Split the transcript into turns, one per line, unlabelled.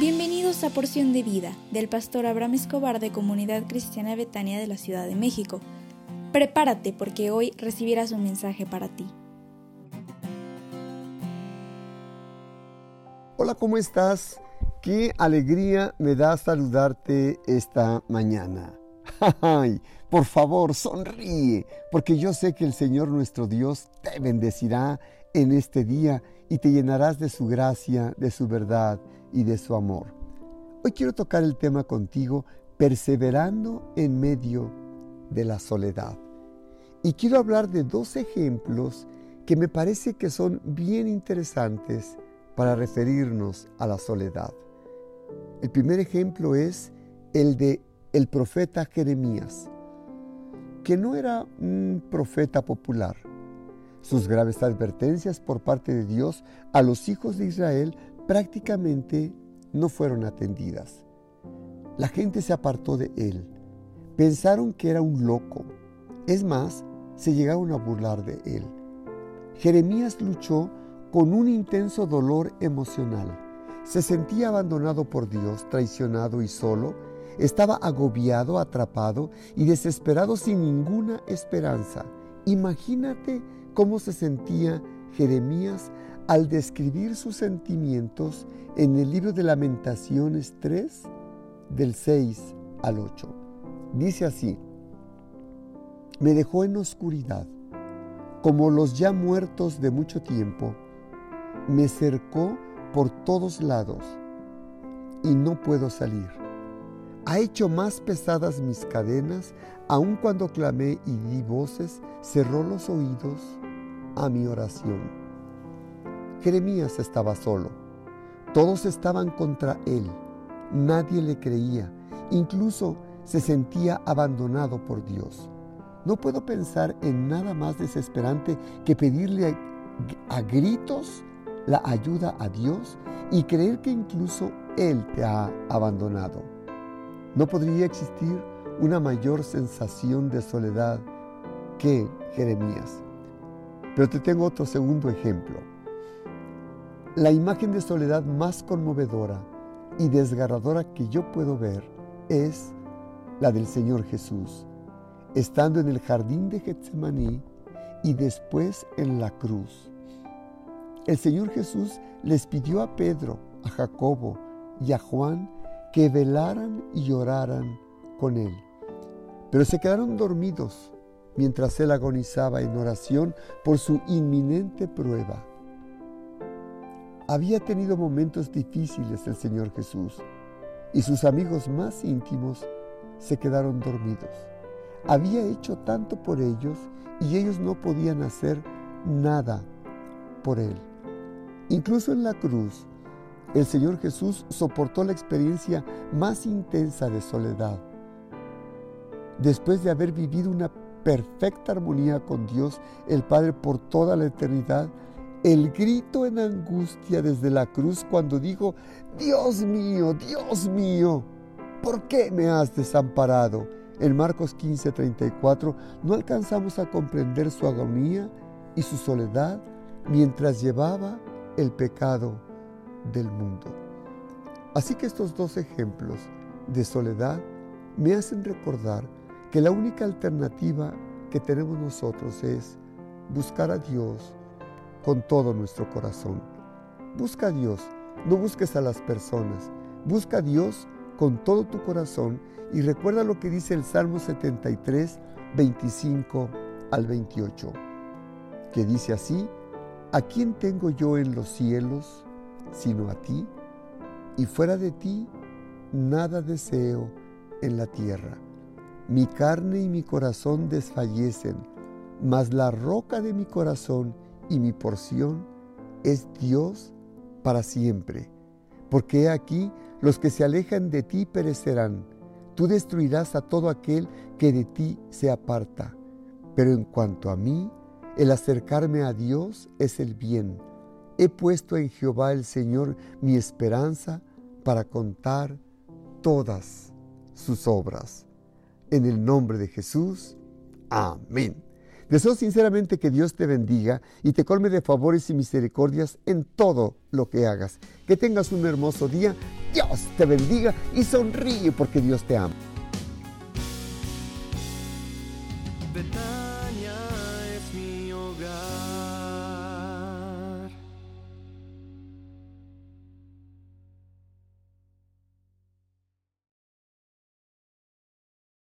Bienvenidos a Porción de Vida del pastor Abraham Escobar de Comunidad Cristiana Betania de la Ciudad de México. Prepárate porque hoy recibirás un mensaje para ti.
Hola, ¿cómo estás? Qué alegría me da saludarte esta mañana. Ay, por favor, sonríe, porque yo sé que el Señor nuestro Dios te bendecirá en este día y te llenarás de su gracia, de su verdad y de su amor. Hoy quiero tocar el tema contigo, perseverando en medio de la soledad. Y quiero hablar de dos ejemplos que me parece que son bien interesantes para referirnos a la soledad. El primer ejemplo es el de el profeta Jeremías, que no era un profeta popular. Sus graves advertencias por parte de Dios a los hijos de Israel prácticamente no fueron atendidas. La gente se apartó de él. Pensaron que era un loco. Es más, se llegaron a burlar de él. Jeremías luchó con un intenso dolor emocional. Se sentía abandonado por Dios, traicionado y solo. Estaba agobiado, atrapado y desesperado sin ninguna esperanza. Imagínate cómo se sentía Jeremías al describir sus sentimientos en el libro de Lamentaciones 3, del 6 al 8. Dice así, me dejó en oscuridad, como los ya muertos de mucho tiempo, me cercó por todos lados y no puedo salir. Ha hecho más pesadas mis cadenas, aun cuando clamé y di voces, cerró los oídos a mi oración. Jeremías estaba solo. Todos estaban contra él. Nadie le creía. Incluso se sentía abandonado por Dios. No puedo pensar en nada más desesperante que pedirle a, gritos la ayuda a Dios y creer que incluso Él te ha abandonado. No podría existir una mayor sensación de soledad que Jeremías. Pero te tengo otro segundo ejemplo. La imagen de soledad más conmovedora y desgarradora que yo puedo ver es la del Señor Jesús, estando en el jardín de Getsemaní y después en la cruz. El Señor Jesús les pidió a Pedro, a Jacobo y a Juan que velaran y oraran con él. Pero se quedaron dormidos mientras él agonizaba en oración por su inminente prueba. Había tenido momentos difíciles el Señor Jesús y sus amigos más íntimos se quedaron dormidos. Había hecho tanto por ellos y ellos no podían hacer nada por Él. Incluso en la cruz, el Señor Jesús soportó la experiencia más intensa de soledad. Después de haber vivido una perfecta armonía con Dios, el Padre, por toda la eternidad, el grito en angustia desde la cruz cuando dijo, Dios mío, Dios mío, ¿por qué me has desamparado? En Marcos 15:34 no alcanzamos a comprender su agonía y su soledad mientras llevaba el pecado del mundo. Así que estos dos ejemplos de soledad me hacen recordar que la única alternativa que tenemos nosotros es buscar a Dios con todo nuestro corazón. Busca a Dios, no busques a las personas. Busca a Dios con todo tu corazón y recuerda lo que dice el Salmo 73, 25 al 28, que dice así, ¿a quién tengo yo en los cielos sino a ti? Y fuera de ti, nada deseo en la tierra. Mi carne y mi corazón desfallecen, mas la roca de mi corazón y mi porción es Dios para siempre. Porque aquí, los que se alejan de ti perecerán. Tú destruirás a todo aquel que de ti se aparta. Pero en cuanto a mí, el acercarme a Dios es el bien. He puesto en Jehová el Señor mi esperanza para contar todas sus obras. En el nombre de Jesús, amén. Deseo sinceramente que Dios te bendiga y te colme de favores y misericordias en todo lo que hagas. Que tengas un hermoso día. Dios te bendiga y sonríe porque Dios te ama.